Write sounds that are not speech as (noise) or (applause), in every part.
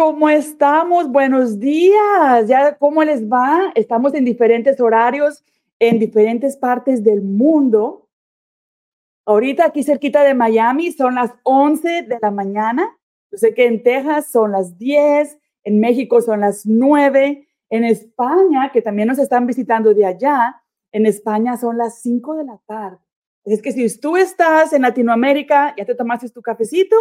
¿cómo estamos? Buenos días. ¿Ya cómo les va? Estamos en diferentes horarios, en diferentes partes del mundo. Ahorita aquí cerquita de Miami son las 11 de la mañana. Yo sé que en Texas son las 10, en México son las 9, en España, que también nos están visitando de allá, en España son las 5 de la tarde. Es que si tú estás en Latinoamérica, ya te tomaste tu cafecito,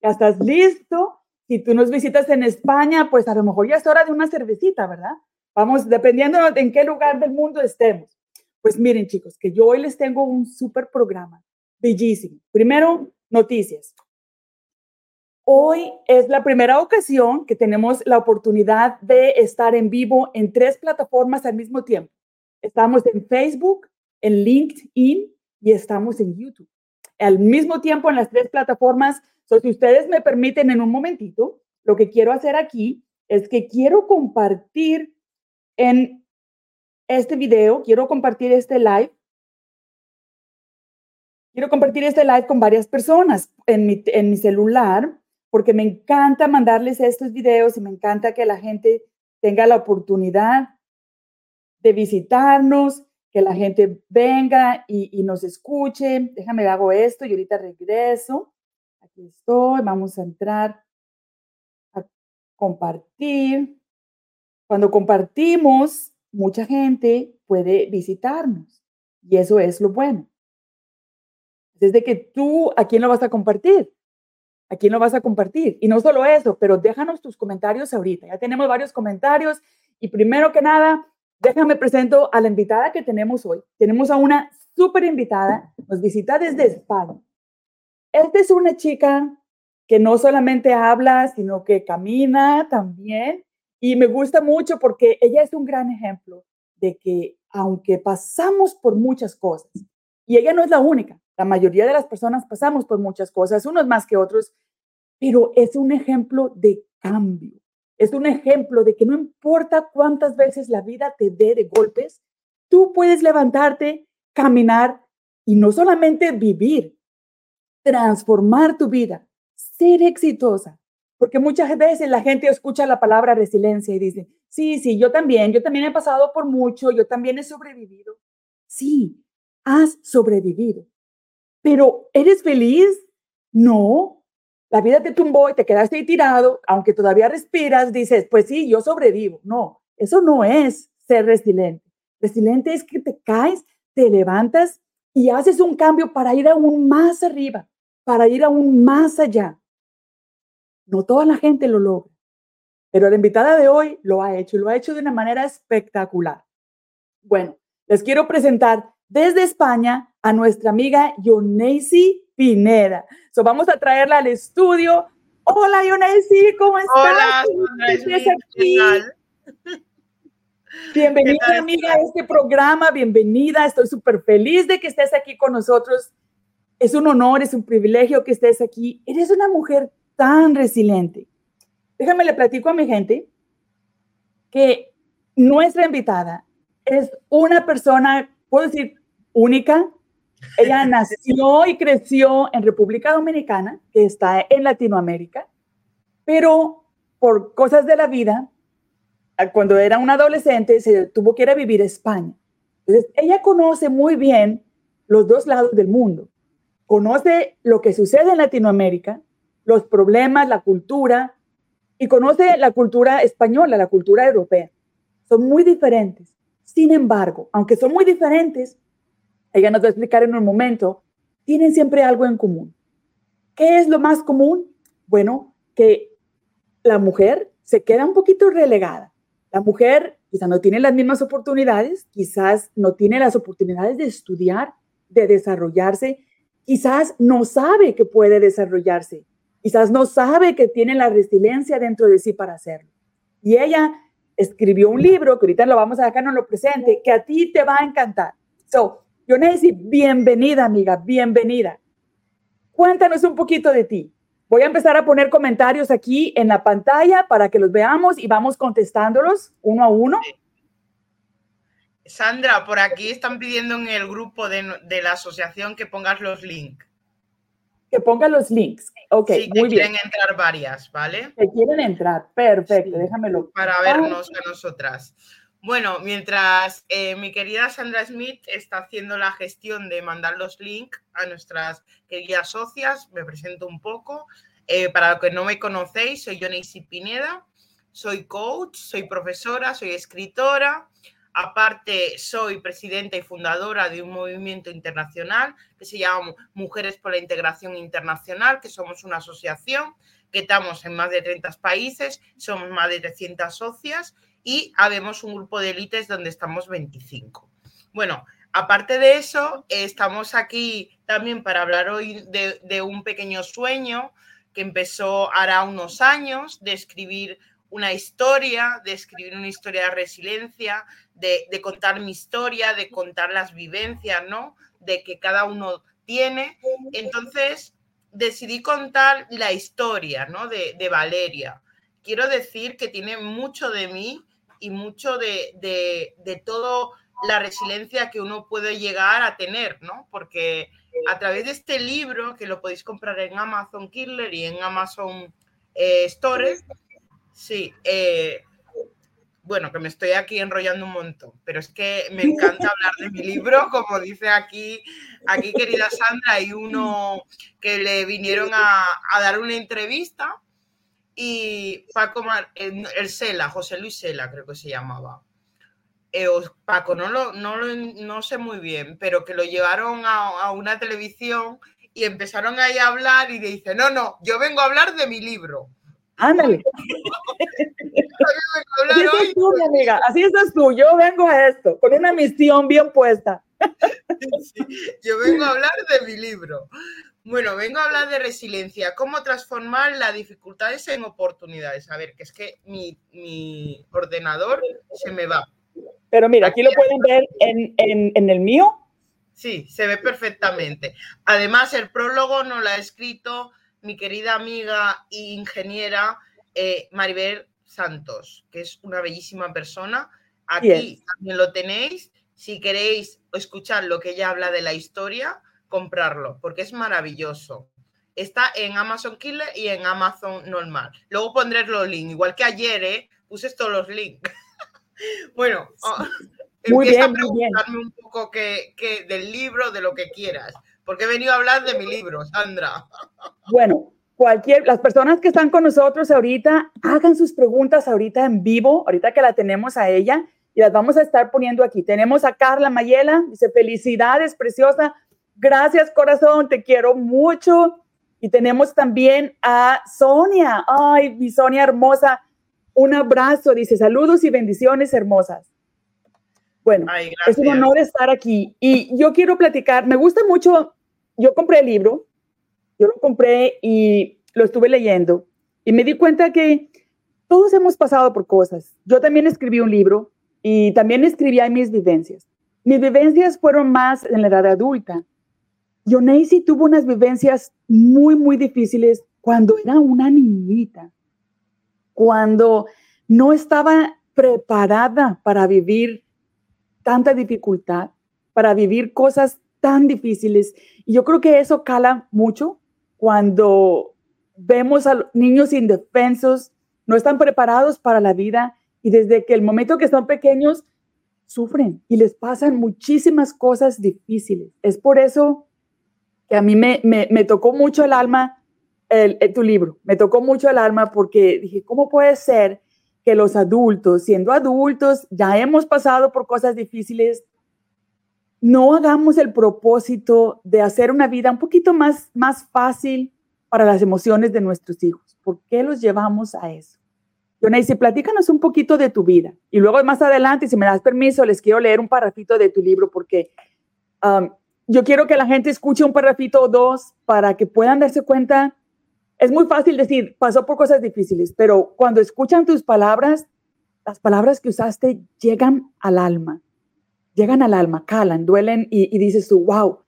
ya estás listo. Si tú nos visitas en España, pues a lo mejor ya es hora de una cervecita, ¿verdad? Vamos, dependiendo de en qué lugar del mundo estemos. Pues miren, chicos, que yo hoy les tengo un súper programa, bellísimo. Primero, noticias. Hoy es la primera ocasión que tenemos la oportunidad de estar en vivo en tres plataformas al mismo tiempo. Estamos en Facebook, en LinkedIn y estamos en YouTube. Al mismo tiempo en las tres plataformas. Si ustedes me permiten en un momentito, lo que quiero hacer aquí es que quiero compartir en este video, quiero compartir este live. Quiero compartir este live con varias personas en mi, en mi celular porque me encanta mandarles estos videos y me encanta que la gente tenga la oportunidad de visitarnos, que la gente venga y, nos escuche. Déjame, hago esto y ahorita regreso. Aquí estoy, vamos a entrar a compartir. Cuando compartimos, mucha gente puede visitarnos y eso es lo bueno. Desde que tú, ¿a quién lo vas a compartir? ¿A quién lo vas a compartir? Y no solo eso, pero déjanos tus comentarios ahorita. Ya tenemos varios comentarios y primero que nada, déjame presento a la invitada que tenemos hoy. Tenemos a una súper invitada, nos visita desde España. Esta es una chica que no solamente habla, sino que camina también. Y me gusta mucho porque ella es un gran ejemplo de que aunque pasamos por muchas cosas, y ella no es la única, la mayoría de las personas pasamos por muchas cosas, unos más que otros, pero es un ejemplo de cambio. Es un ejemplo de que no importa cuántas veces la vida te dé de golpes, tú puedes levantarte, caminar y no solamente vivir, transformar tu vida, ser exitosa. Porque muchas veces la gente escucha la palabra resiliencia y dice, sí, sí, yo también, yo también he pasado por mucho, yo también he sobrevivido. Sí, has sobrevivido. Pero ¿eres feliz? No. La vida te tumbó y te quedaste ahí tirado, aunque todavía respiras, dices, pues sí, yo sobrevivo. No, eso no es ser resiliente. Resiliente es que te caes, te levantas y haces un cambio para ir aún más arriba, para ir aún más allá. No toda la gente lo logra, pero la invitada de hoy lo ha hecho y lo ha hecho de una manera espectacular. Bueno, les quiero presentar desde España a nuestra amiga Yoneisi Pineda. So, vamos a traerla al estudio. Hola, Yoneisi, ¿cómo estás? Hola, aquí? Bienvenida, amiga, a este programa. Bienvenida. Estoy súper feliz de que estés aquí con nosotros. Es un honor, es un privilegio que estés aquí. Eres una mujer tan resiliente. Déjame le platico a mi gente que nuestra invitada es una persona puedo decir, única. Ella (laughs) nació y creció en República Dominicana, que está en Latinoamérica, pero por cosas de la vida, cuando era una adolescente, se tuvo que ir a vivir a España. Entonces, ella conoce muy bien los dos lados del mundo. Conoce lo que sucede en Latinoamérica, los problemas, la cultura, y conoce la cultura española, la cultura europea. Son muy diferentes. Sin embargo, aunque son muy diferentes, ella nos va a explicar en un momento, tienen siempre algo en común. ¿Qué es lo más común? Bueno, que la mujer se queda un poquito relegada. La mujer quizás no tiene las mismas oportunidades, quizás no tiene las oportunidades de estudiar, de desarrollarse, quizás no sabe que puede desarrollarse, quizás no sabe que tiene la resiliencia dentro de sí para hacerlo. Y ella escribió un libro, que ahorita lo vamos a dejar en lo presente, que a ti te va a encantar. So, Yonesi, bienvenida, amiga, bienvenida. Cuéntanos un poquito de ti. Voy a empezar a poner comentarios aquí en la pantalla para que los veamos y vamos contestándolos uno a uno. Sandra, por aquí están pidiendo en el grupo de, de la asociación que pongas los links. Que ponga los links. Ok, sí, muy quieren entrar varias, ¿vale? Que quieren entrar, perfecto, déjamelo. Para vernos a nosotras. Bueno, mientras eh, mi querida Sandra Smith está haciendo la gestión de mandar los links a nuestras queridas socias, me presento un poco. Eh, para los que no me conocéis, soy Joneisi Pineda, soy coach, soy profesora, soy escritora. Aparte, soy presidenta y fundadora de un movimiento internacional que se llama Mujeres por la Integración Internacional, que somos una asociación que estamos en más de 30 países, somos más de 300 socias y habemos un grupo de élites donde estamos 25. Bueno, aparte de eso, estamos aquí también para hablar hoy de, un pequeño sueño que empezó hará unos años, de escribir una historia, de escribir una historia de resiliencia, de, contar mi historia, de contar las vivencias, ¿no? De que cada uno tiene. Entonces, decidí contar la historia, ¿no? De, de Valeria. Quiero decir que tiene mucho de mí y mucho de, de, de toda la resiliencia que uno puede llegar a tener, ¿no? Porque a través de este libro, que lo podéis comprar en Amazon Killer y en Amazon eh, Store, sí, eh, bueno, que me estoy aquí enrollando un montón, pero es que me (laughs) encanta hablar de mi libro, como dice aquí, aquí querida Sandra, hay uno que le vinieron a, a dar una entrevista y Paco, el Sela, José Luis Sela creo que se llamaba. Eh, Paco, no lo, no no sé muy bien, pero que lo llevaron a, una televisión y empezaron ahí a hablar y le dice, no, no, yo vengo a hablar de mi libro. Ándale. (laughs) así estás tú, mi amiga, así estás tú, yo vengo a esto, con una misión bien puesta. yo vengo a hablar de mi libro. Bueno, vengo a hablar de resiliencia, cómo transformar las dificultades en oportunidades. A ver, que es que mi, ordenador se me va. Pero mira, aquí, lo pueden ver en, el mío. Sí, se ve perfectamente. Además, el prólogo nos lo ha escrito mi querida amiga e ingeniera eh, Maribel Santos, que es una bellísima persona. Aquí también lo tenéis. Si queréis escuchar lo que ella habla de la historia, comprarlo, porque es maravilloso. Está en Amazon Killer y en Amazon normal. Luego pondré los links, igual que ayer, ¿eh? Puse todos los links. (laughs) bueno, oh, muy bien, a preguntarme un poco que, del libro, de lo que quieras, porque he venido a hablar de mi libro, Sandra. bueno, cualquier, las personas que están con nosotros ahorita, hagan sus preguntas ahorita en vivo, ahorita que la tenemos a ella, y las vamos a estar poniendo aquí. Tenemos a Carla Mayela, dice, felicidades, preciosa, Gracias, corazón, te quiero mucho. Y tenemos también a Sonia. Ay, mi Sonia hermosa. Un abrazo, dice saludos y bendiciones hermosas. Bueno, es un honor estar aquí. Y yo quiero platicar, me gusta mucho, yo compré el libro, yo lo compré y lo estuve leyendo y me di cuenta que todos hemos pasado por cosas. Yo también escribí un libro y también escribí ahí mis vivencias. Mis vivencias fueron más en la edad adulta Yoneisi tuvo unas vivencias muy, muy difíciles cuando era una niñita, cuando no estaba preparada para vivir tanta dificultad, para vivir cosas tan difíciles. Y yo creo que eso cala mucho cuando vemos a niños indefensos, no están preparados para la vida y desde que el momento que son pequeños sufren y les pasan muchísimas cosas difíciles. Es por eso que a mí me, me, tocó mucho el alma el, tu libro, me tocó mucho el alma porque dije, ¿cómo puede ser que los adultos, siendo adultos, ya hemos pasado por cosas difíciles, no hagamos el propósito de hacer una vida un poquito más, más fácil para las emociones de nuestros hijos? ¿Por qué los llevamos a eso? si platícanos un poquito de tu vida y luego más adelante, si me das permiso, les quiero leer un parrafito de tu libro porque um, yo quiero que la gente escuche un parrafito o dos para que puedan darse cuenta. Es muy fácil decir, pasó por cosas difíciles, pero cuando escuchan tus palabras, las palabras que usaste llegan al alma, llegan al alma, calan, duelen y, dices tú, wow,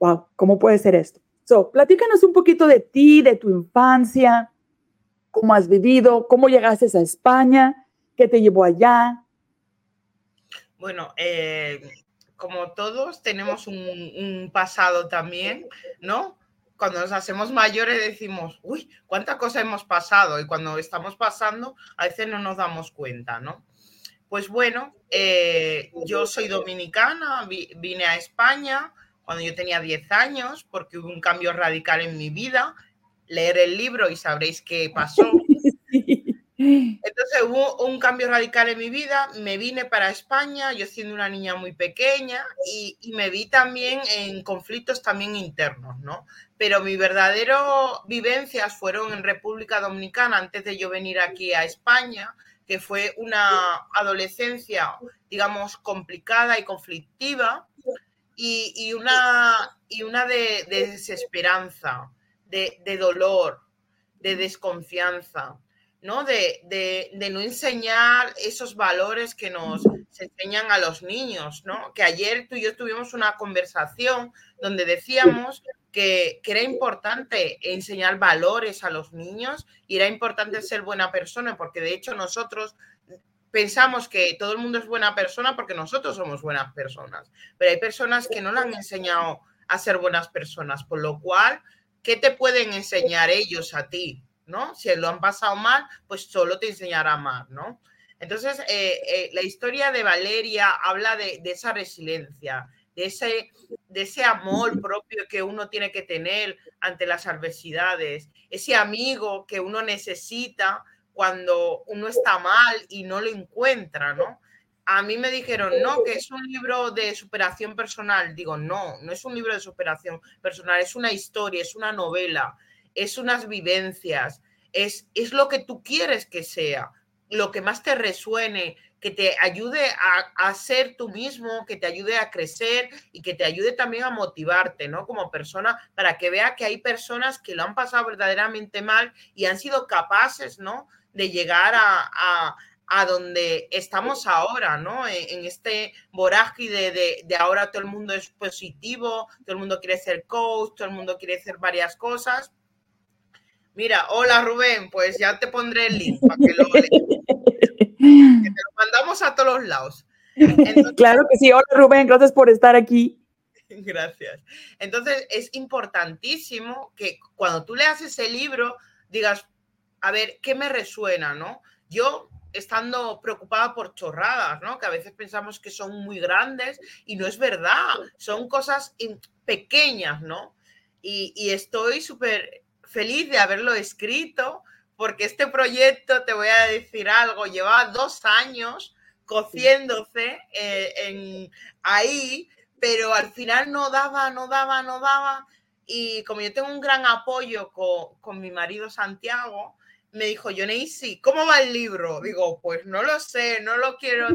wow, ¿cómo puede ser esto? So, platícanos un poquito de ti, de tu infancia, cómo has vivido, cómo llegaste a España, qué te llevó allá. Bueno, eh, como todos, tenemos un, pasado también, ¿no? cuando nos hacemos mayores decimos, uy, cuántas cosas hemos pasado y cuando estamos pasando a veces no nos damos cuenta, ¿no? Pues bueno, eh, yo soy dominicana, vine a España cuando yo tenía 10 años porque hubo un cambio radical en mi vida. Leer el libro y sabréis qué pasó. (laughs) Entonces hubo un cambio radical en mi vida, me vine para España, yo siendo una niña muy pequeña y, y, me vi también en conflictos también internos, ¿no? Pero mi verdadero vivencias fueron en República Dominicana antes de yo venir aquí a España, que fue una adolescencia, digamos, complicada y conflictiva y, una, y una de, de desesperanza, de, dolor, de desconfianza ¿no? De, no enseñar esos valores que nos enseñan a los niños, ¿no? Que ayer tú y yo tuvimos una conversación donde decíamos que, que, era importante enseñar valores a los niños y era importante ser buena persona, porque de hecho nosotros pensamos que todo el mundo es buena persona porque nosotros somos buenas personas, pero hay personas que no le han enseñado a ser buenas personas, por lo cual, ¿qué te pueden enseñar ellos a ti? ¿no? Si lo han pasado mal, pues solo te enseñará más, ¿no? Entonces, eh, eh, la historia de Valeria habla de, esa resiliencia, de ese, de ese amor propio que uno tiene que tener ante las adversidades, ese amigo que uno necesita cuando uno está mal y no lo encuentra, ¿no? A mí me dijeron, no, que es un libro de superación personal. Digo, no, no es un libro de superación personal, es una historia, es una novela es unas vivencias, es, es lo que tú quieres que sea, lo que más te resuene, que te ayude a, a, ser tú mismo, que te ayude a crecer y que te ayude también a motivarte, ¿no? Como persona, para que vea que hay personas que lo han pasado verdaderamente mal y han sido capaces, ¿no? De llegar a, a, a donde estamos ahora, ¿no? En, este vorágine de, de, ahora todo el mundo es positivo, todo el mundo quiere ser coach, todo el mundo quiere hacer varias cosas Mira, hola Rubén, pues ya te pondré el link para que lo leas. te lo mandamos a todos los lados. claro que sí. Hola Rubén, gracias por estar aquí. (laughs) Gracias. Entonces, es importantísimo que cuando tú leas ese libro digas, a ver, ¿qué me resuena, no? Yo estando preocupada por chorradas, ¿no? Que a veces pensamos que son muy grandes y no es verdad, son cosas pequeñas, ¿no? Y, y estoy súper feliz de haberlo escrito, porque este proyecto, te voy a decir algo, lleva dos años cociéndose eh, en, ahí, pero al final no daba, no daba, no daba. Y como yo tengo un gran apoyo con, con mi marido Santiago, me dijo, Joneisi, ¿cómo va el libro? Digo, pues no lo sé, no lo quiero.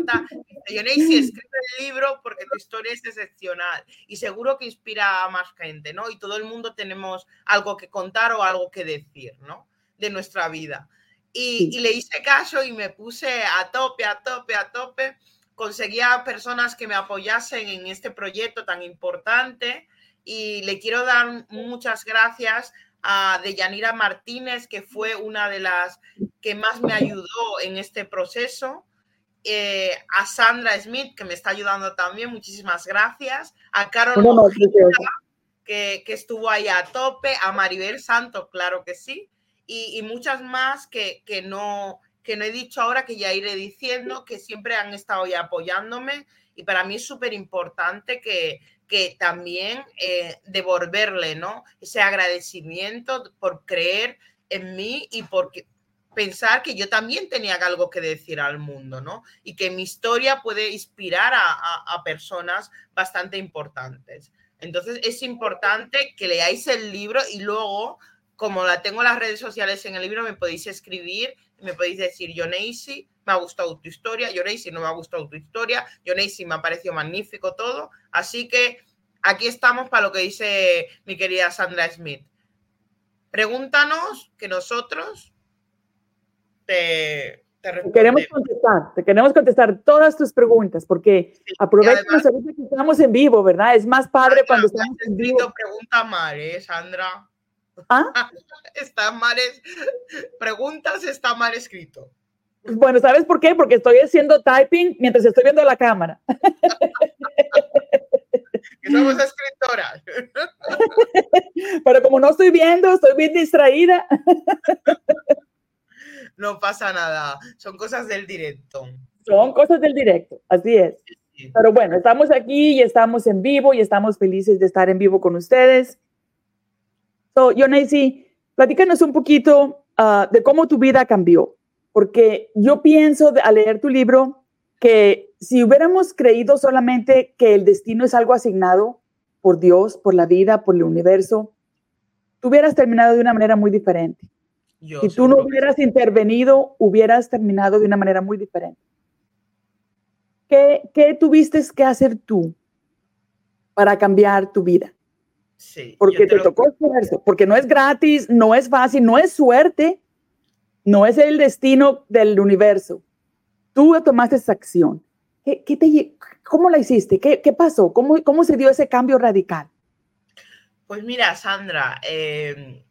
Joneisi, escribe el libro porque tu historia es excepcional y seguro que inspira a más gente, ¿no? Y todo el mundo tenemos algo que contar o algo que decir, ¿no? De nuestra vida. Y, y le hice caso y me puse a tope, a tope, a tope. Conseguía personas que me apoyasen en este proyecto tan importante y le quiero dar muchas gracias a Deyanira Martínez, que fue una de las que más me ayudó en este proceso. Eh, a Sandra Smith, que me está ayudando también, muchísimas gracias. A Carol que, que, estuvo ahí a tope. A Maribel Santos, claro que sí. Y, y muchas más que, que, no, que no he dicho ahora, que ya iré diciendo, que siempre han estado ahí apoyándome. Y para mí es súper importante que, que también eh, devolverle, ¿no? Ese agradecimiento por creer en mí y por pensar que yo también tenía algo que decir al mundo, ¿no? Y que mi historia puede inspirar a, personas bastante importantes. Entonces es importante que leáis el libro y luego, como la tengo en las redes sociales en el libro, me podéis escribir, me podéis decir, yo Neisy, me ha gustado tu historia, yo Neisy no me ha gustado tu historia, yo Neisy me ha parecido magnífico todo, así que aquí estamos para lo que dice mi querida Sandra Smith. Pregúntanos que nosotros te, te, te queremos contestar, te queremos contestar todas tus preguntas, porque sí, aprovechamos ahorita que estamos en vivo, ¿verdad? Es más padre Sandra, cuando estamos en vivo. Pregunta mal, ¿eh, Sandra? ¿Ah? (laughs) está mal, preguntas está mal escrito. Bueno, ¿sabes por qué? Porque estoy haciendo typing mientras estoy viendo la cámara. (laughs) que somos escritoras. (laughs) Pero como no estoy viendo, estoy bien distraída. No pasa nada, son cosas del directo. Son cosas del directo, así es. Pero bueno, estamos aquí y estamos en vivo y estamos felices de estar en vivo con ustedes. So, Yonesi, platícanos un poquito ah, de cómo tu vida cambió, porque yo pienso al leer tu libro que si hubiéramos creído solamente que el destino es algo asignado por Dios, por la vida, por el universo, tú hubieras terminado de una manera muy diferente. Si tú no hubieras intervenido, hubieras terminado de una manera muy diferente. ¿Qué, ¿Qué, tuviste que hacer tú para cambiar tu vida? Sí. Porque te, tocó esfuerzo, porque no es gratis, no es fácil, no es suerte, no es el destino del universo. Tú tomaste esa acción. ¿Qué, qué te, ¿Cómo la hiciste? ¿Qué, qué pasó? ¿Cómo, ¿Cómo, se dio ese cambio radical? Pues mira, Sandra, eh,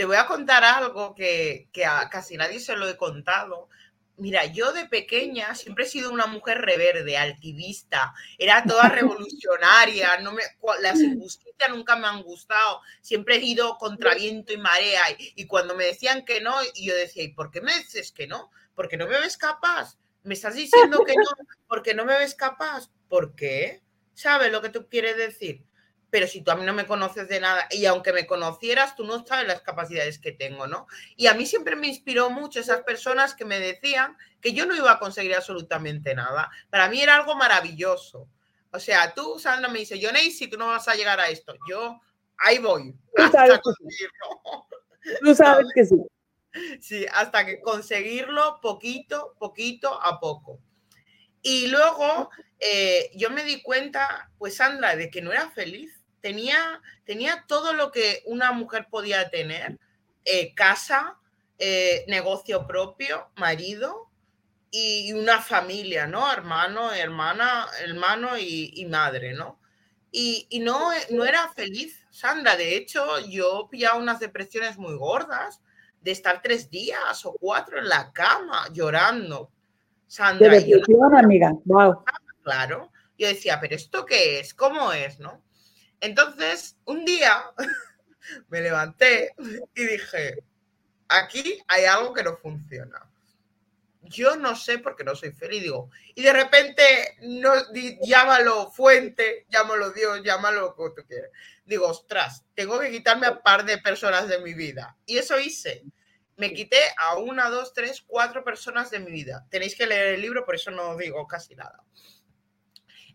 te voy a contar algo que, que, a casi nadie se lo he contado. Mira, yo de pequeña siempre he sido una mujer reverde, altivista, era toda (laughs) revolucionaria, no me, las injusticias nunca me han gustado, siempre he ido contra viento y marea y, y cuando me decían que no, y yo decía, ¿y por qué me dices que no? Porque no me ves capaz, me estás diciendo que no, porque no me ves capaz, ¿por qué? ¿Sabes lo que tú quieres decir? Pero si tú a mí no me conoces de nada y aunque me conocieras, tú no sabes las capacidades que tengo, ¿no? Y a mí siempre me inspiró mucho esas personas que me decían que yo no iba a conseguir absolutamente nada. Para mí era algo maravilloso. O sea, tú, Sandra, me dice, yo, si tú no vas a llegar a esto. Yo, ahí voy. Tú sabes, tú sabes que sí. (laughs) Sí, hasta que conseguirlo poquito, poquito a poco. Y luego eh, yo me di cuenta, pues Sandra, de que no era feliz. Tenía, tenía todo lo que una mujer podía tener, eh, casa, eh, negocio propio, marido y una familia, ¿no? Hermano, hermana, hermano y, y madre, ¿no? Y, y, no, no era feliz, Sandra. De hecho, yo pillaba unas depresiones muy gordas de estar tres días o cuatro en la cama llorando. Sandra, de depresión, amiga. Wow. Claro. Yo decía, pero ¿esto qué es? ¿Cómo es? ¿No? Entonces, un día (laughs) me levanté y dije, aquí hay algo que no funciona. Yo no sé por qué no soy feliz, digo, y de repente, no, llámalo fuente, llámalo Dios, llámalo lo que tú quieras. Digo, ostras, tengo que quitarme a par de personas de mi vida. Y eso hice. Me quité a una, dos, tres, cuatro personas de mi vida. Tenéis que leer el libro, por eso no digo casi nada.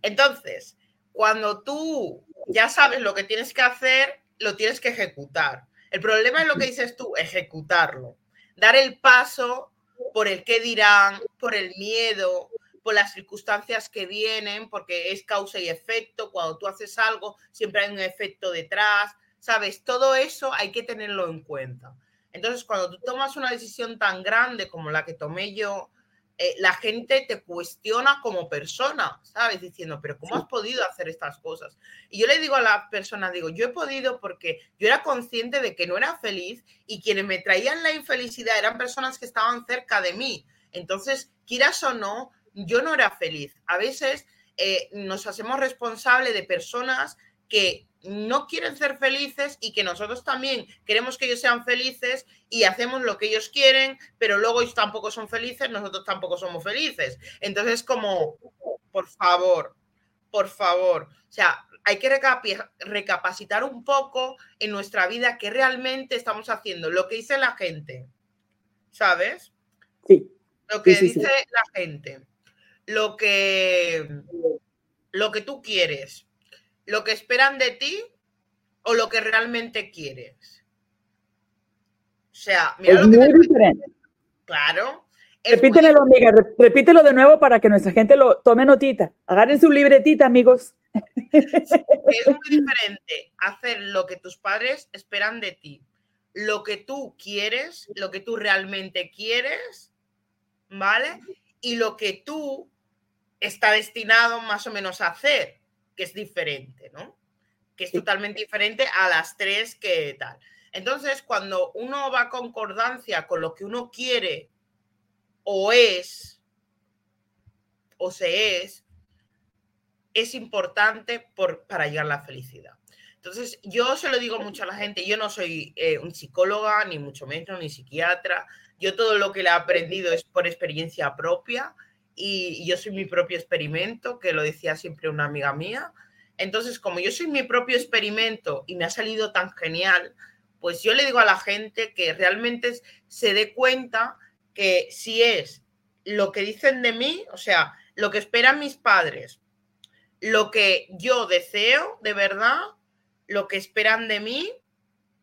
Entonces, cuando tú ya sabes lo que tienes que hacer, lo tienes que ejecutar. El problema es lo que dices tú, ejecutarlo. Dar el paso por el qué dirán, por el miedo, por las circunstancias que vienen, porque es causa y efecto. Cuando tú haces algo, siempre hay un efecto detrás. ¿Sabes? Todo eso hay que tenerlo en cuenta. Entonces, cuando tú tomas una decisión tan grande como la que tomé yo, eh, la gente te cuestiona como persona, ¿sabes? Diciendo, pero ¿cómo has podido hacer estas cosas? Y yo le digo a la persona, digo, yo he podido porque yo era consciente de que no era feliz y quienes me traían la infelicidad eran personas que estaban cerca de mí. Entonces, quieras o no, yo no era feliz. A veces eh, nos hacemos responsables de personas que no quieren ser felices y que nosotros también queremos que ellos sean felices y hacemos lo que ellos quieren, pero luego ellos tampoco son felices, nosotros tampoco somos felices. Entonces, como, por favor, por favor, o sea, hay que recapacitar un poco en nuestra vida que realmente estamos haciendo, lo que dice la gente, ¿sabes? Sí. Lo que dice la gente, lo que, lo que tú quieres lo que esperan de ti o lo que realmente quieres. O sea, mira es muy diferente. Claro. Repítelo, amiga, repítelo de nuevo para que nuestra gente lo tome notita. Agarren su libretita, amigos. es muy (laughs) diferente hacer lo que tus padres esperan de ti, lo que tú quieres, lo que tú realmente quieres, ¿vale? Y lo que tú está destinado más o menos a hacer que es diferente, ¿no? Que es totalmente diferente a las tres que tal. Entonces, cuando uno va a concordancia con lo que uno quiere o es, o se es, es importante para llegar a la felicidad. Entonces, yo se lo digo mucho a la gente, yo no soy eh, un psicóloga, ni mucho menos, ni psiquiatra. Yo todo lo que le he aprendido es por experiencia propia y yo soy mi propio experimento, que lo decía siempre una amiga mía. Entonces, como yo soy mi propio experimento y me ha salido tan genial, pues yo le digo a la gente que realmente se dé cuenta que si es lo que dicen de mí, o sea, lo que esperan mis padres, lo que yo deseo de verdad, lo que esperan de mí.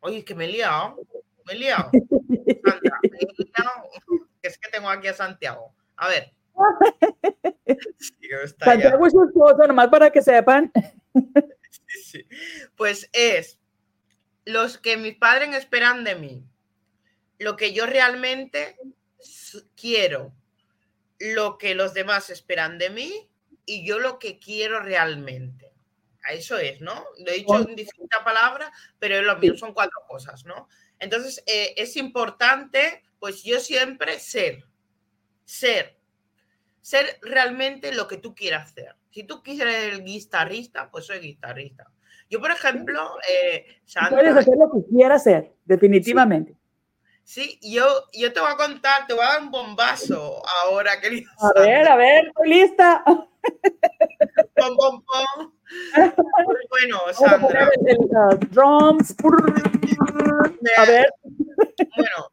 Oye, que me he liado, me he liado. (laughs) es que tengo aquí a Santiago. A ver. Santiago su esposo, nomás para que sepan. Pues es los que mis padres esperan de mí, lo que yo realmente quiero, lo que los demás esperan de mí y yo lo que quiero realmente. Eso es, ¿no? Lo he dicho en distintas palabras, pero es lo mismo, son cuatro cosas, ¿no? Entonces, eh, es importante, pues yo siempre ser, ser, ser realmente lo que tú quieras hacer. Si tú quieres ser guitarrista, pues soy guitarrista. Yo, por ejemplo, eh, puedes hacer lo que quieras hacer, definitivamente. Sí, yo, yo te voy a contar, te voy a dar un bombazo ahora, querido. A ver, a ver, estoy lista. Pom, pom, pom. (laughs) Bueno, Sandra. drums. a ver. Bueno,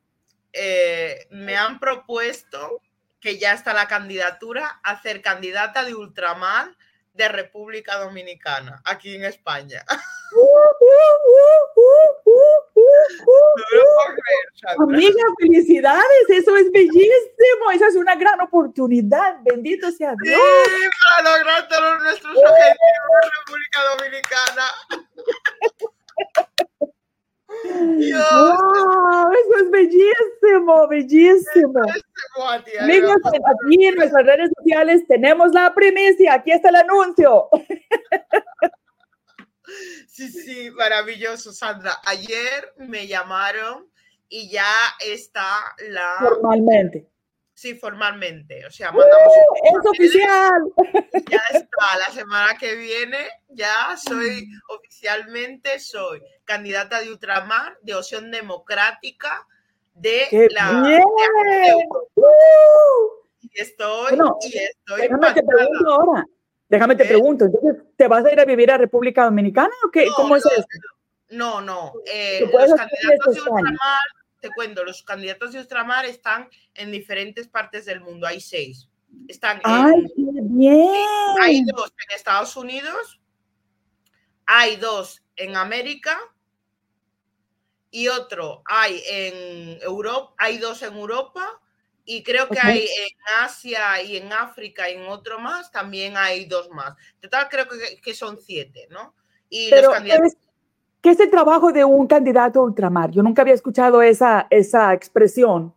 eh, me han propuesto que ya está la candidatura a ser candidata de ultramar de República Dominicana, aquí en España. (laughs) Amiga, felicidades, eso es bellísimo, esa es una gran oportunidad, bendito sea Dios. Sí, para lograr todos nuestros objetivos en República Dominicana. (laughs) ¡Wow! Eso es bellísimo, bellísimo. Amigos, aquí en nuestras redes sociales tenemos la primicia. Aquí está el anuncio. Sí, sí, maravilloso, Sandra. Ayer me llamaron y ya está la. Formalmente. Sí, formalmente. O sea, mandamos. ¡Es oficial! (laughs) Ya está. La semana que viene ya soy oficialmente soy candidata de ultramar de opción democrática de la. Bien! y estoy. y estoy. Déjame te pregunto ahora. Déjame te ¿Eh? pregunto. Entonces, ¿te vas a ir a vivir a República Dominicana o qué? ¿Cómo es eso? No, no. Eh, los candidatos de ultramar te cuento, los candidatos de ultramar están en diferentes partes del mundo, hay seis. Están ¡Ay, bien! Hay dos en Estados Unidos, hay dos en América y otro hay en Europa, hay dos en Europa y creo que hay en Asia y en África y en otro más, también hay dos más. Total creo que, que son siete, ¿no? Y los candidatos... ¿Qué es el trabajo de un candidato a ultramar? Yo nunca había escuchado esa, esa expresión.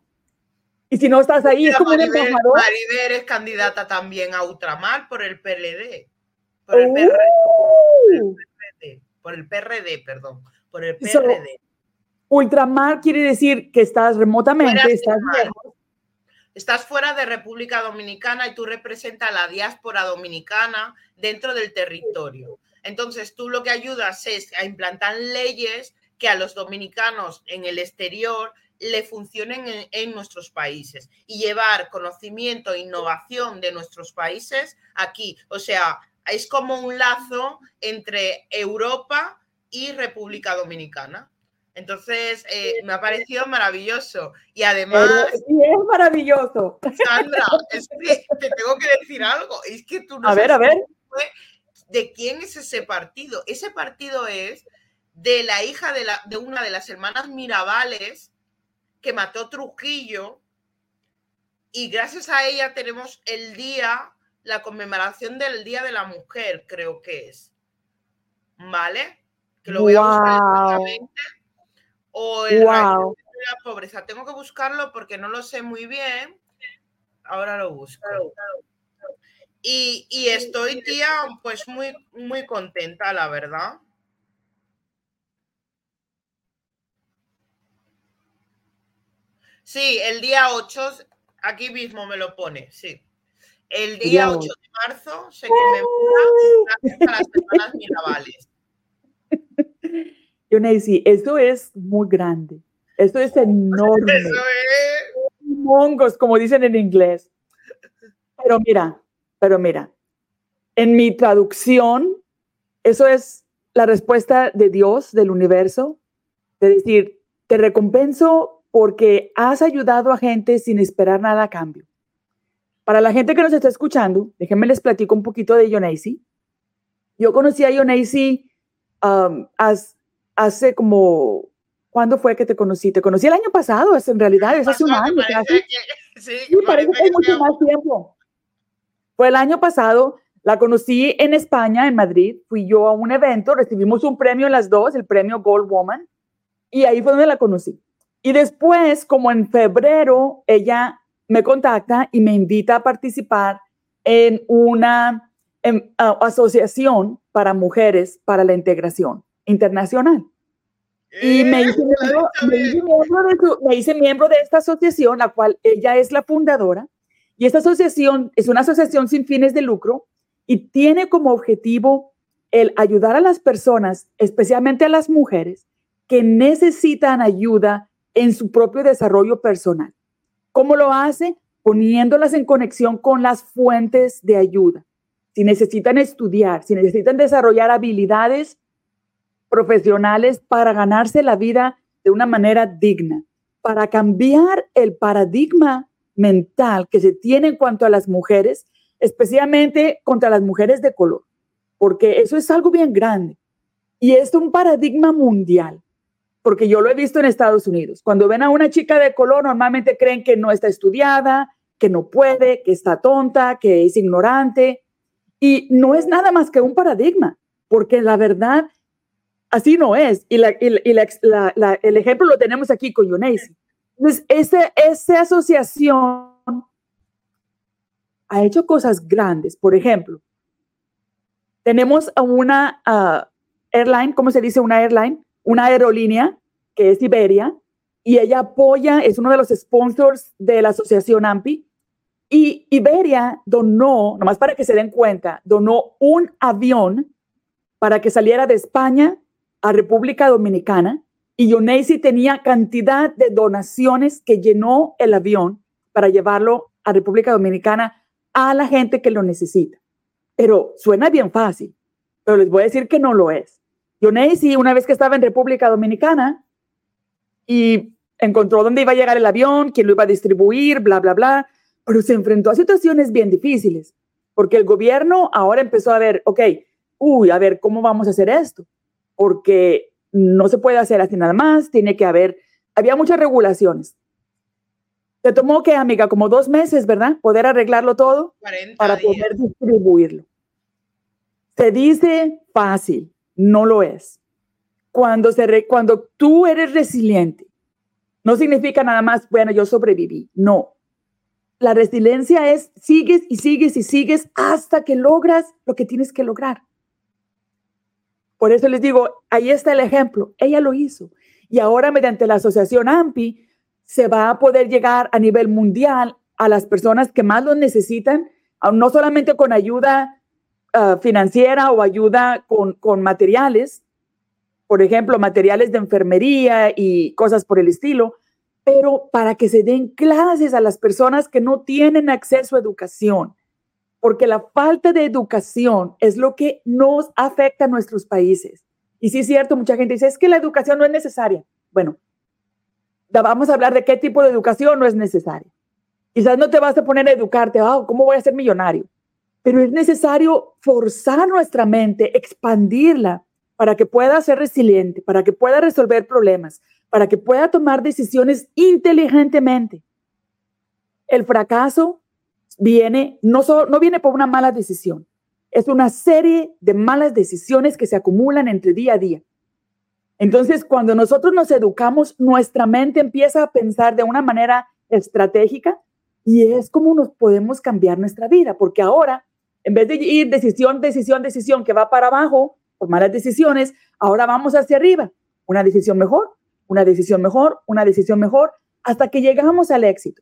Y si no estás ahí, es como un embajador. Maribel es candidata también a ultramar por el PLD. Por el, PRD, por el PRD, perdón. Por el PRD. ultramar quiere decir que estás remotamente, estás Estás fuera de República Dominicana y tú representas a la diáspora dominicana dentro del territorio. Entonces, tú lo que ayudas es a implantar leyes que a los dominicanos en el exterior le funcionen en, nuestros países y llevar conocimiento e innovación de nuestros países aquí. O sea, es como un lazo entre Europa y República Dominicana. Entonces, eh, me ha parecido maravilloso. Y además... es maravilloso. Sandra, es que (laughs) te tengo que decir algo. Es que tú no... A ver, a ver de quién es ese partido. Ese partido es de la hija de, la, de una de las hermanas Mirabales que mató Trujillo y gracias a ella tenemos el día, la conmemoración del Día de la Mujer, creo que es. ¿Vale? Que lo voy a buscar O el de la pobreza. Tengo que buscarlo porque no lo sé muy bien. Ahora lo busco. Y, estoy, tía, pues muy, muy contenta, la verdad. Sí, el día 8, aquí mismo me lo pone, sí. El día 8 de marzo se conmemora las hermanas Mirabales. (laughs) Yo, eso es muy grande. Eso es enorme. Eso es. Mongos, como dicen en inglés. Pero mira, pero mira, en mi traducción, eso es la respuesta de Dios, del universo, de decir, te recompenso porque has ayudado a gente sin esperar nada a cambio. Para la gente que nos está escuchando, déjenme les platico un poquito de Yonaisi. Yo conocí a Yonaisi um, hace como, ¿cuándo fue que te conocí? Te conocí el año pasado, es en realidad, es hace un año. (laughs) sí, parece que hay mucho más tiempo. Fue el año pasado, la conocí en España, en Madrid. Fui yo a un evento, recibimos un premio las dos, el premio Gold Woman, y ahí fue donde la conocí. Y después, como en febrero, ella me contacta y me invita a participar en una asociación para mujeres para la integración internacional. Y me hice, miembro, me, me hice miembro de esta asociación, la cual ella es la fundadora. Y esta asociación es una asociación sin fines de lucro y tiene como objetivo el ayudar a las personas, especialmente a las mujeres, que necesitan ayuda en su propio desarrollo personal. ¿Cómo lo hace? Poniéndolas en conexión con las fuentes de ayuda. Si necesitan estudiar, si necesitan desarrollar habilidades profesionales para ganarse la vida de una manera digna, para cambiar el paradigma mental que se tiene en cuanto a las mujeres, especialmente contra las mujeres de color, porque eso es algo bien grande y es un paradigma mundial, porque yo lo he visto en Estados Unidos. Cuando ven a una chica de color, normalmente creen que no está estudiada, que no puede, que está tonta, que es ignorante, y no es nada más que un paradigma, porque la verdad así no es. Y, el ejemplo lo tenemos aquí con Yoneisi. Entonces, esa asociación ha hecho cosas grandes. Por ejemplo, tenemos una uh, airline, ¿cómo se dice una airline? Una aerolínea que es Iberia y ella apoya, es uno de los sponsors de la asociación AMPI. Y Iberia donó, nomás para que se den cuenta, donó un avión para que saliera de España a República Dominicana y Yoneisi tenía cantidad de donaciones que llenó el avión para llevarlo a República Dominicana a la gente que lo necesita. Pero suena bien fácil, pero les voy a decir que no lo es. Yoneisi, una vez que estaba en República Dominicana y encontró dónde iba a llegar el avión, quién lo iba a distribuir, bla, bla, bla, pero se enfrentó a situaciones bien difíciles, porque el gobierno ahora empezó a ver, ok, uy, a ver, ¿cómo vamos a hacer esto? Porque no se puede hacer así nada más, tiene que haber, había muchas regulaciones. Te tomó que, amiga, como dos meses, ¿verdad? Poder arreglarlo todo para poder distribuirlo. Se dice fácil, no lo es. Cuando, se cuando tú eres resiliente, no significa nada más, bueno, yo sobreviví. No. La resiliencia es sigues y sigues y sigues hasta que logras lo que tienes que lograr. Por eso les digo, ahí está el ejemplo. Ella lo hizo. Y ahora mediante la asociación AMPI se va a poder llegar a nivel mundial a las personas que más lo necesitan, no solamente con ayuda ah, financiera o ayuda con, con materiales, por ejemplo, materiales de enfermería y cosas por el estilo, pero para que se den clases a las personas que no tienen acceso a educación, porque la falta de educación es lo que nos afecta a nuestros países. Y sí es cierto, mucha gente dice, es que la educación no es necesaria. Bueno, vamos a hablar de qué tipo de educación no es necesaria. Quizás no te vas a poner a educarte, oh, ¿cómo voy a ser millonario? Pero es necesario forzar nuestra mente, expandirla para que pueda ser resiliente, para que pueda resolver problemas, para que pueda tomar decisiones inteligentemente. El fracaso viene, no, no viene por una mala decisión, es una serie de malas decisiones que se acumulan entre día a día. Entonces, cuando nosotros nos educamos, nuestra mente empieza a pensar de una manera estratégica y es como nos podemos cambiar nuestra vida, porque ahora, en vez de ir decisión, decisión, decisión, que va para abajo por malas decisiones, ahora vamos hacia arriba. Una decisión mejor, una decisión mejor, una decisión mejor, hasta que llegamos al éxito.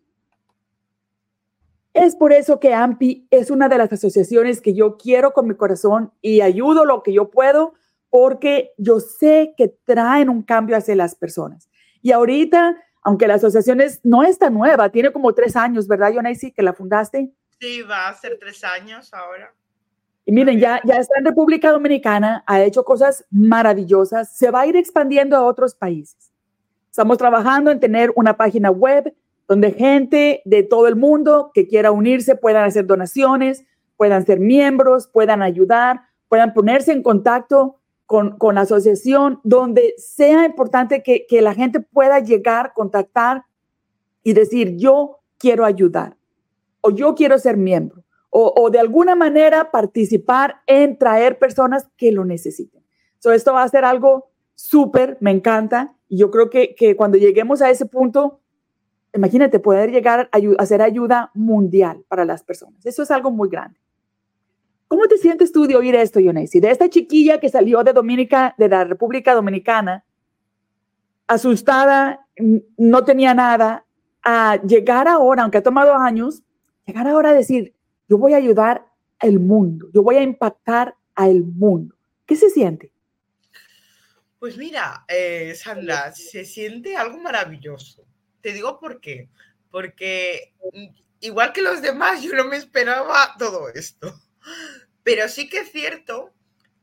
Es por eso que AMPI es una de las asociaciones que yo quiero con mi corazón y ayudo lo que yo puedo porque yo sé que traen un cambio hacia las personas. Y ahorita, aunque la asociación no es tan nueva, tiene como tres años, ¿verdad, Yonaisi, que la fundaste? Sí, va a ser tres años ahora. Y miren, ya, ya está en República Dominicana, ha hecho cosas maravillosas, se va a ir expandiendo a otros países. Estamos trabajando en tener una página web donde gente de todo el mundo que quiera unirse puedan hacer donaciones, puedan ser miembros, puedan ayudar, puedan ponerse en contacto con, con la asociación, donde sea importante que, que la gente pueda llegar, contactar y decir, yo quiero ayudar o yo quiero ser miembro o, de alguna manera participar en traer personas que lo necesiten. So, esto va a ser algo súper, me encanta, y yo creo que, que, cuando lleguemos a ese punto, imagínate, poder llegar a, hacer ayuda mundial para las personas. Eso es algo muy grande. ¿Cómo te sientes tú de oír esto, Yonesi? De esta chiquilla que salió de Dominica, de la República Dominicana, asustada, no tenía nada, a llegar ahora, aunque ha tomado años, llegar ahora a decir, yo voy a ayudar al mundo, yo voy a impactar al mundo. ¿Qué se siente? Pues mira, eh, Sandra, se siente algo maravilloso. Te digo por qué. Porque mm, igual que los demás, yo no me esperaba todo esto. (laughs) Pero sí que es cierto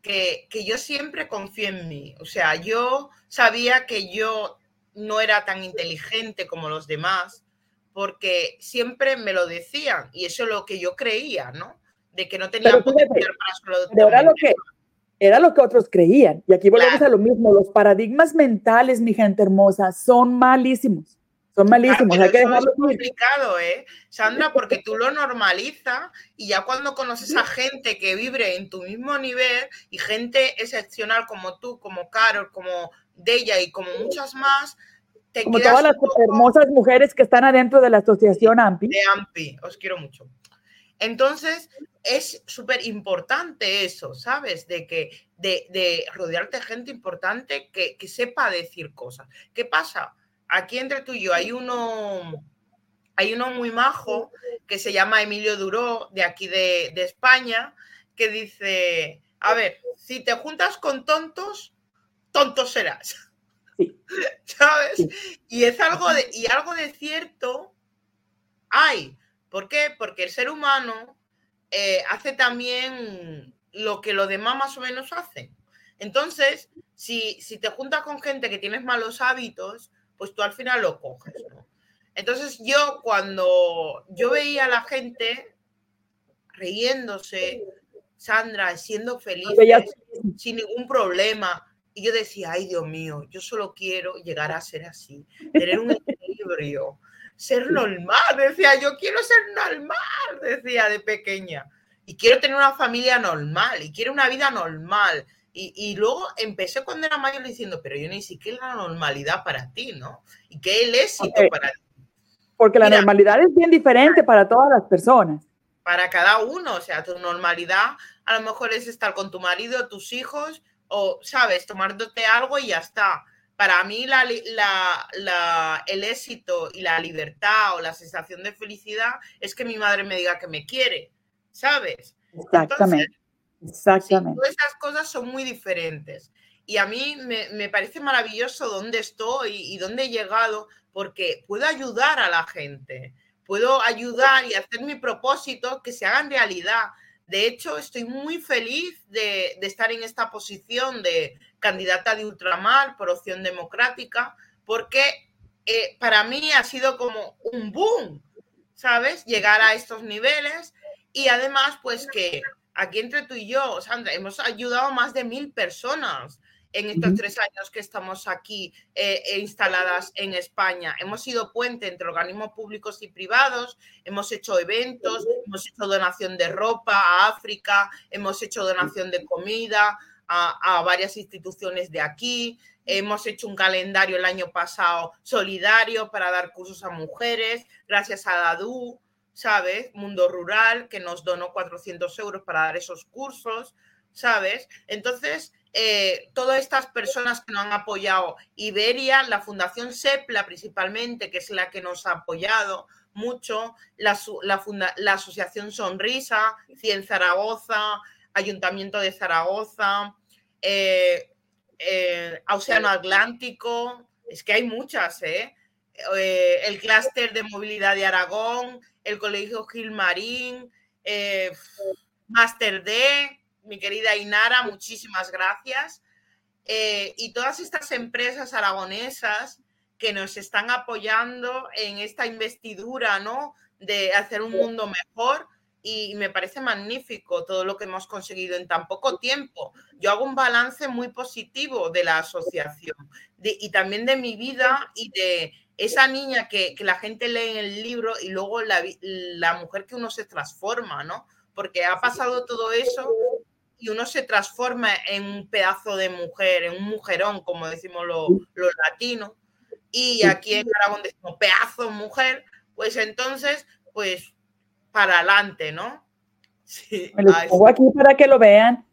que, que yo siempre confié en mí. O sea, yo sabía que yo no era tan inteligente como los demás, porque siempre me lo decían y eso es lo que yo creía, ¿no? De que no tenía potencial para solo era lo que era lo que otros creían. Y aquí volvemos a lo mismo, los paradigmas mentales, mi gente hermosa, son malísimos. Son malísimos. Hay que dejarlo es complicado, ¿eh? Sandra, porque tú lo normalizas y ya cuando conoces a gente que vibre en tu mismo nivel y gente excepcional como tú, como Carol, como Deya y como muchas más, como todas las hermosas mujeres que están adentro de la asociación AMPI. De AMPI, os quiero mucho. Entonces, es súper importante eso, ¿sabes? De que de, rodearte de gente importante que, sepa decir cosas. ¿Qué pasa? Aquí entre tú y yo hay uno, hay uno muy majo que se llama Emilio Duró, de aquí de, de España, que dice, a ver, si te juntas con tontos, tontos serás. (laughs) ¿Sabes? Y es algo de, y algo de cierto hay. ¿Por qué? Porque el ser humano eh, hace también lo que los demás más o menos hacen. Entonces, si, si te juntas con gente que tienes malos hábitos, pues tú al final lo coges, Entonces yo cuando yo veía a la gente riéndose, Sandra, siendo feliz, sin ningún problema, y yo decía, ay Dios mío, yo solo quiero llegar a ser así, tener un equilibrio, ser normal. Decía, yo quiero ser normal, decía de pequeña. Y quiero tener una familia normal, y quiero una vida normal. Y, luego empecé cuando era mayor diciendo, pero yo ni siquiera la normalidad para ti, ¿no? Y qué el éxito para ti. Porque la normalidad es bien diferente para todas las personas. Para cada uno, o sea, tu normalidad a lo mejor es estar con tu marido, tus hijos, o, ¿sabes? Tomándote algo y ya está. Para mí la, la, el éxito y la libertad o la sensación de felicidad es que mi madre me diga que me quiere, ¿sabes? Exactamente. Exactamente. todas esas cosas son muy diferentes. Y a mí me, me parece maravilloso dónde estoy y dónde he llegado, porque puedo ayudar a la gente, puedo ayudar y hacer mi propósito que se hagan realidad. De hecho, estoy muy feliz de, estar en esta posición de candidata de ultramar por opción democrática, porque eh, para mí ha sido como un boom, ¿sabes? Llegar a estos niveles y además, pues que aquí entre tú y yo, Sandra, hemos ayudado a más de mil personas en estos tres años que estamos aquí eh, e instaladas en España. Hemos sido puente entre organismos públicos y privados, hemos hecho eventos, hemos hecho donación de ropa a África, hemos hecho donación de comida a, varias instituciones de aquí, hemos hecho un calendario el año pasado solidario para dar cursos a mujeres, gracias a DADU, ¿sabes? Mundo Rural, que nos donó 400 euros para dar esos cursos, ¿sabes? Entonces, eh, todas estas personas que nos han apoyado, Iberia, la Fundación SEPLA principalmente, que es la que nos ha apoyado, mucho, la, Asociación Sonrisa, Cien Zaragoza, Ayuntamiento de Zaragoza, eh, eh, Océano Atlántico, es que hay muchas, ¿eh? Eh el clúster de movilidad de Aragón, el Colegio Gilmarín, Master D, mi querida Inara, muchísimas gracias. y todas estas empresas aragonesas que nos están apoyando en esta investidura, ¿no? De hacer un mundo mejor y me parece magnífico todo lo que hemos conseguido en tan poco tiempo. Yo hago un balance muy positivo de la asociación y también de mi vida y de esa niña que, la gente lee en el libro y luego la, la, mujer que uno se transforma, ¿no? Porque ha pasado todo eso y uno se transforma en un pedazo de mujer, en un mujerón, como decimos los latinos y aquí en Aragón decimos pedazo mujer, pues entonces, pues para adelante, ¿no? Sí, Me lo pongo aquí para que lo vean.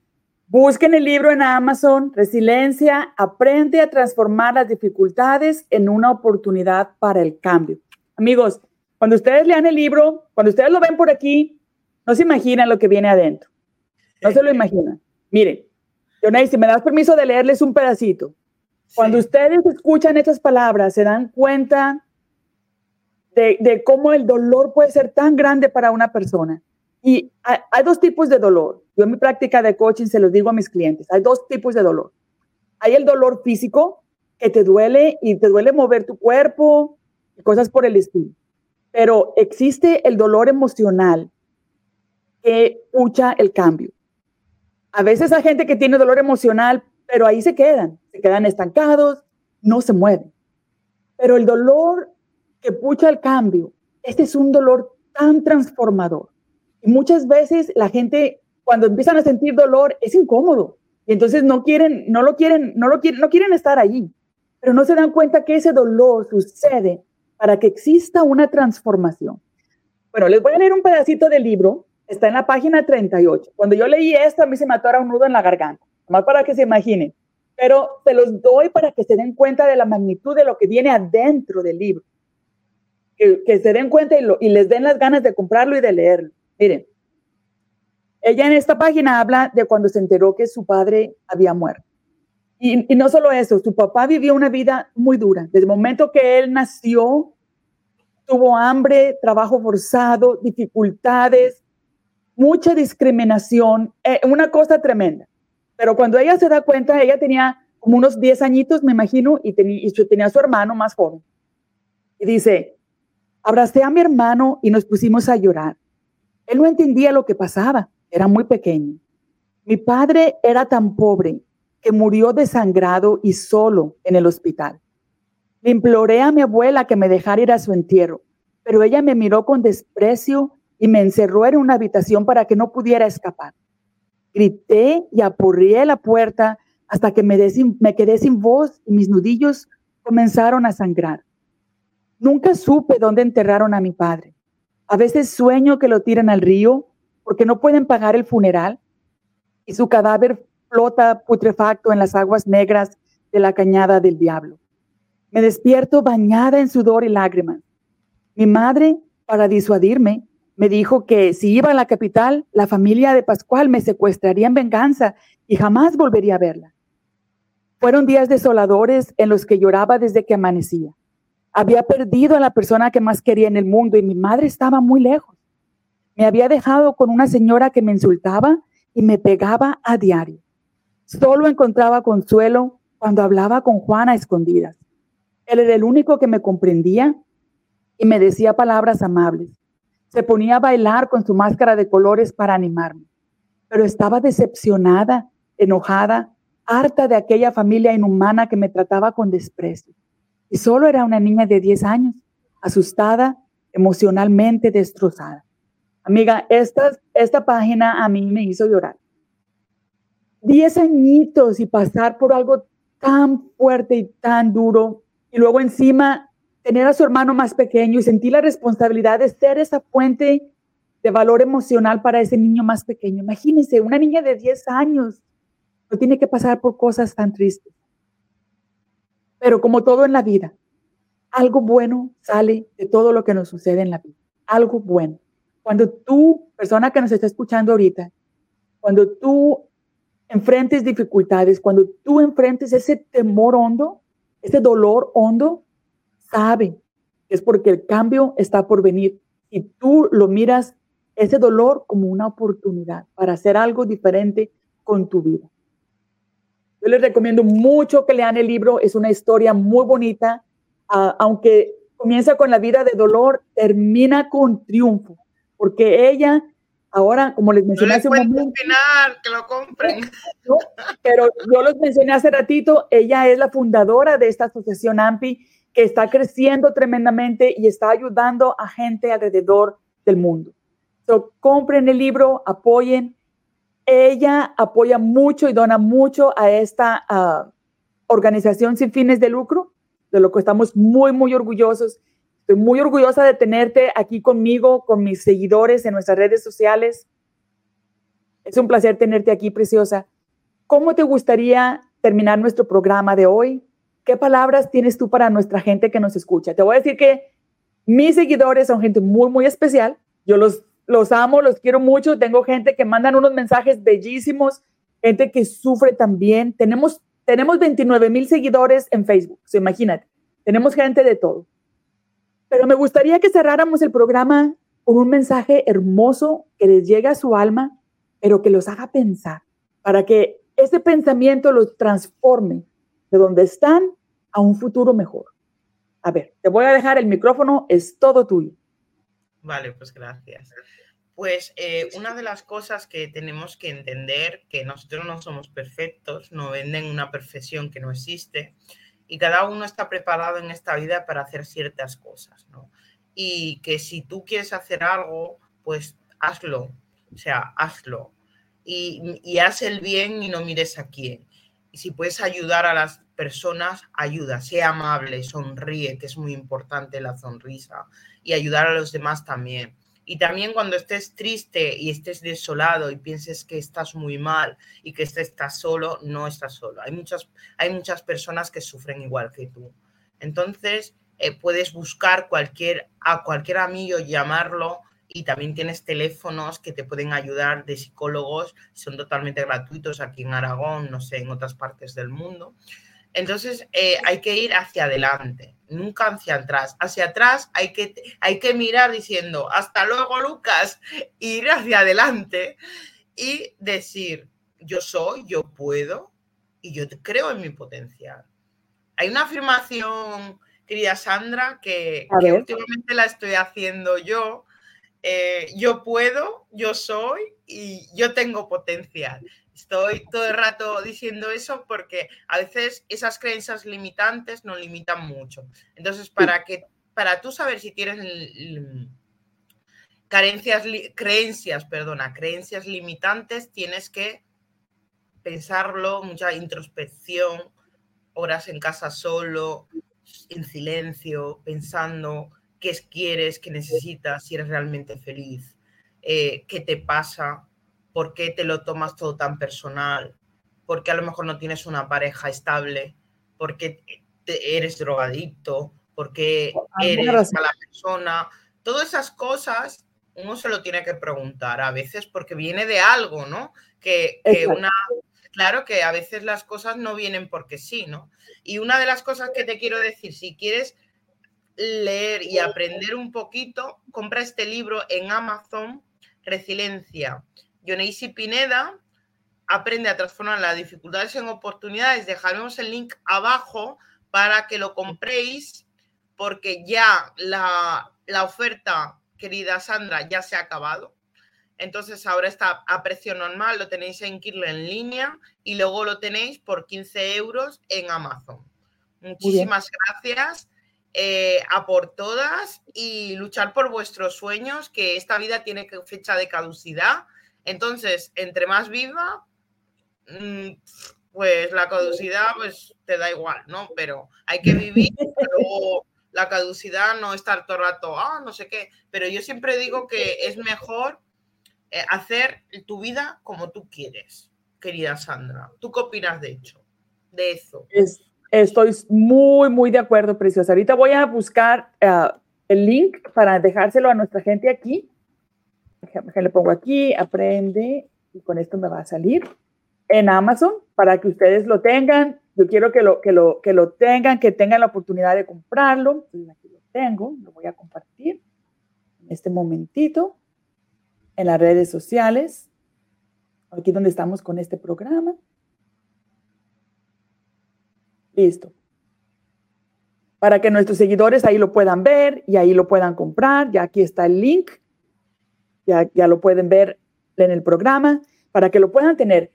Busquen el libro en Amazon, Resiliencia, aprende a transformar las dificultades en una oportunidad para el cambio. Amigos, cuando ustedes lean el libro, cuando ustedes lo ven por aquí, no se imaginan lo que viene adentro. No se lo imaginan. Miren, Jonay, si me das permiso de leerles un pedacito. Cuando ustedes escuchan estas palabras, se dan cuenta de, cómo el dolor puede ser tan grande para una persona. Y hay, dos tipos de dolor. Yo en mi práctica de coaching se los digo a mis clientes. Hay dos tipos de dolor. Hay el dolor físico, que te duele y te duele mover tu cuerpo y cosas por el estilo. Pero existe el dolor emocional que pucha el cambio. A veces hay gente que tiene dolor emocional pero ahí se quedan, se quedan estancados, no se mueven. Pero el dolor que pucha el cambio, este es un dolor tan transformador. Y muchas veces la gente, cuando empiezan a sentir dolor, es incómodo. Y entonces no quieren, no lo quieren, no lo quieren, no quieren estar allí. Pero no se dan cuenta que ese dolor sucede para que exista una transformación. Bueno, les voy a leer un pedacito del libro. Está en la página 38. Cuando yo leí esto, a mí se me atora un nudo en la garganta más para que se imaginen, pero se los doy para que se den cuenta de la magnitud de lo que viene adentro del libro, que, se den cuenta y, les den las ganas de comprarlo y de leerlo. Miren, ella en esta página habla de cuando se enteró que su padre había muerto. Y, no solo eso, su papá vivió una vida muy dura. Desde el momento que él nació, tuvo hambre, trabajo forzado, dificultades, mucha discriminación, eh, una cosa tremenda. Pero cuando ella se da cuenta, ella tenía como unos 10 añitos, me imagino, y, tenía, tenía a su hermano más joven. Y dice, abracé a mi hermano y nos pusimos a llorar. Él no entendía lo que pasaba, era muy pequeño. Mi padre era tan pobre que murió desangrado y solo en el hospital. Le imploré a mi abuela que me dejara ir a su entierro, pero ella me miró con desprecio y me encerró en una habitación para que no pudiera escapar. Grité y apurrié la puerta hasta que me, me quedé sin voz y mis nudillos comenzaron a sangrar. Nunca supe dónde enterraron a mi padre. A veces sueño que lo tiran al río porque no pueden pagar el funeral y su cadáver flota putrefacto en las aguas negras de la cañada del diablo. Me despierto bañada en sudor y lágrimas. Mi madre, para disuadirme, me dijo que si iba a la capital, la familia de Pascual me secuestraría en venganza y jamás volvería a verla. Fueron días desoladores en los que lloraba desde que amanecía. Había perdido a la persona que más quería en el mundo y mi madre estaba muy lejos. Me había dejado con una señora que me insultaba y me pegaba a diario. Solo encontraba consuelo cuando hablaba con Juana a escondidas. Él era el único que me comprendía y me decía palabras amables. Se ponía a bailar con su máscara de colores para animarme, pero estaba decepcionada, enojada, harta de aquella familia inhumana que me trataba con desprecio. Y solo era una niña de 10 años, asustada, emocionalmente destrozada. Amiga, esta, esta página a mí me hizo llorar. Diez añitos y pasar por algo tan fuerte y tan duro, y luego encima tener a su hermano más pequeño y sentir la responsabilidad de ser esa fuente de valor emocional para ese niño más pequeño. Imagínense, una niña de 10 años no tiene que pasar por cosas tan tristes. Pero como todo en la vida, algo bueno sale de todo lo que nos sucede en la vida. Algo bueno. Cuando tú, persona que nos está escuchando ahorita, cuando tú enfrentes dificultades, cuando tú enfrentes ese temor hondo, ese dolor hondo, sabe es porque el cambio está por venir. Y tú lo miras, ese dolor, como una oportunidad para hacer algo diferente con tu vida. Yo les recomiendo mucho que lean el libro, es una historia muy bonita, ah, aunque comienza con la vida de dolor, termina con triunfo, porque ella ahora, como les mencioné hace un momento, que lo compren. (laughs) pero yo los mencioné hace ratito, ella es la fundadora de esta asociación AMPI que está creciendo tremendamente y está ayudando a gente alrededor del mundo. So, compren el libro, apoyen. Ella apoya mucho y dona mucho a esta ah, organización sin fines de lucro, de lo que estamos muy, muy orgullosos. Estoy muy orgullosa de tenerte aquí conmigo, con mis seguidores en nuestras redes sociales. Es un placer tenerte aquí, preciosa. ¿Cómo te gustaría terminar nuestro programa de hoy? ¿qué palabras tienes tú para nuestra gente que nos escucha? Te voy a decir que mis seguidores son gente muy, muy especial. Yo los, los amo, los quiero mucho. Tengo gente que mandan unos mensajes bellísimos, gente que sufre también. Tenemos, tenemos 29 mil seguidores en Facebook, imagínate. Tenemos gente de todo. Pero me gustaría que cerráramos el programa con un mensaje hermoso que les llegue a su alma, pero que los haga pensar, para que ese pensamiento los transforme de donde están a un futuro mejor. A ver, te voy a dejar el micrófono, es todo tuyo. Vale, pues gracias. Pues eh, una de las cosas que tenemos que entender, que nosotros no somos perfectos, no venden una perfección que no existe, y cada uno está preparado en esta vida para hacer ciertas cosas, ¿no? Y que si tú quieres hacer algo, pues hazlo, o sea, hazlo. Y, y haz el bien y no mires a quién. Y si puedes ayudar a las personas, ayuda, sea amable, sonríe, que es muy importante la sonrisa, y ayudar a los demás también. Y también cuando estés triste y estés desolado y pienses que estás muy mal y que estás solo, no estás solo. Hay muchas, hay muchas personas que sufren igual que tú. Entonces, eh, puedes buscar cualquier, a cualquier amigo, llamarlo y también tienes teléfonos que te pueden ayudar de psicólogos, son totalmente gratuitos aquí en Aragón, no sé, en otras partes del mundo. Entonces eh, hay que ir hacia adelante, nunca hacia atrás. Hacia atrás hay que, hay que mirar diciendo, hasta luego Lucas, (laughs) ir hacia adelante y decir, yo soy, yo puedo y yo creo en mi potencial. Hay una afirmación, querida Sandra, que últimamente la estoy haciendo yo, eh, yo puedo, yo soy y yo tengo potencial. Estoy todo el rato diciendo eso porque a veces esas creencias limitantes nos limitan mucho. Entonces, para que para tú saber si tienes carencias, creencias, perdona, creencias limitantes, tienes que pensarlo, mucha introspección, horas en casa solo, en silencio, pensando qué quieres, qué necesitas, si eres realmente feliz, eh, qué te pasa, por qué te lo tomas todo tan personal, por qué a lo mejor no tienes una pareja estable, por qué eres drogadicto, por qué eres mala persona. Todas esas cosas uno se lo tiene que preguntar a veces porque viene de algo, ¿no? Que, que una, claro que a veces las cosas no vienen porque sí, ¿no? Y una de las cosas que te quiero decir, si quieres leer y aprender un poquito, compra este libro en Amazon, Resiliencia. Yoneisi Pineda aprende a transformar las dificultades en oportunidades. Dejaremos el link abajo para que lo compréis, porque ya la, la oferta, querida Sandra, ya se ha acabado. Entonces ahora está a precio normal, lo tenéis en Kindle en línea y luego lo tenéis por 15 euros en Amazon. Muchísimas gracias eh, a por todas y luchar por vuestros sueños, que esta vida tiene fecha de caducidad. Entonces, entre más viva, mm, pues la caducidad pues te da igual, ¿no? Pero hay que vivir, pero la caducidad no estar todo el rato, ah, no sé qué. Pero yo siempre digo que es mejor eh, hacer tu vida como tú quieres, querida Sandra. ¿Tú qué opinas de hecho? De eso. Es Estoy muy, muy de acuerdo, preciosa. Ahorita voy a buscar eh, el link para dejárselo a nuestra gente aquí. Le pongo aquí, aprende, y con esto me va a salir en Amazon para que ustedes lo tengan. Yo quiero que lo, que lo, que lo tengan, que tengan la oportunidad de comprarlo. aquí lo tengo, lo voy a compartir en este momentito en las redes sociales. Aquí donde estamos con este programa. Listo. Para que nuestros seguidores ahí lo puedan ver y ahí lo puedan comprar. Ya aquí está el link. Ya, ya lo pueden ver en el programa para que lo puedan tener.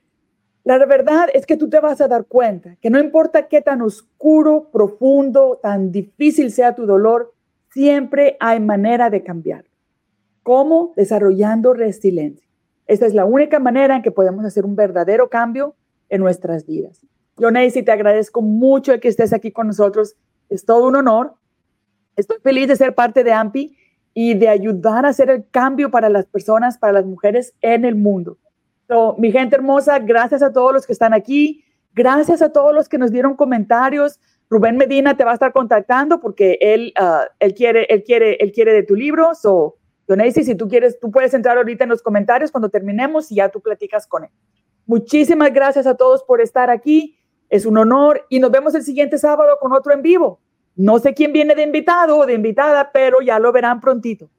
La verdad es que tú te vas a dar cuenta que no importa qué tan oscuro, profundo, tan difícil sea tu dolor, siempre hay manera de cambiar. ¿Cómo? Desarrollando resiliencia. Esta es la única manera en que podemos hacer un verdadero cambio en nuestras vidas. Yo, Nancy, te agradezco mucho que estés aquí con nosotros. Es todo un honor. Estoy feliz de ser parte de AMPI y de ayudar a hacer el cambio para las personas, para las mujeres en el mundo. mi gente hermosa, gracias a todos los que están aquí. Gracias a todos los que nos dieron comentarios. Rubén Medina te va a estar contactando porque él, ah, él, quiere, él, quiere, él quiere de tu libro. So, Donacy, si tú quieres, tú puedes entrar ahorita en los comentarios cuando terminemos y ya tú platicas con él. Muchísimas gracias a todos por estar aquí. Es un honor y nos vemos el siguiente sábado con otro en vivo. No sé quién viene de invitado o de invitada, pero ya lo verán prontito.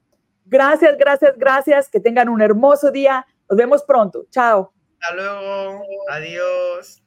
Gracias, gracias, gracias. Que tengan un hermoso día. Nos vemos pronto. Chao. Hasta luego. Adiós.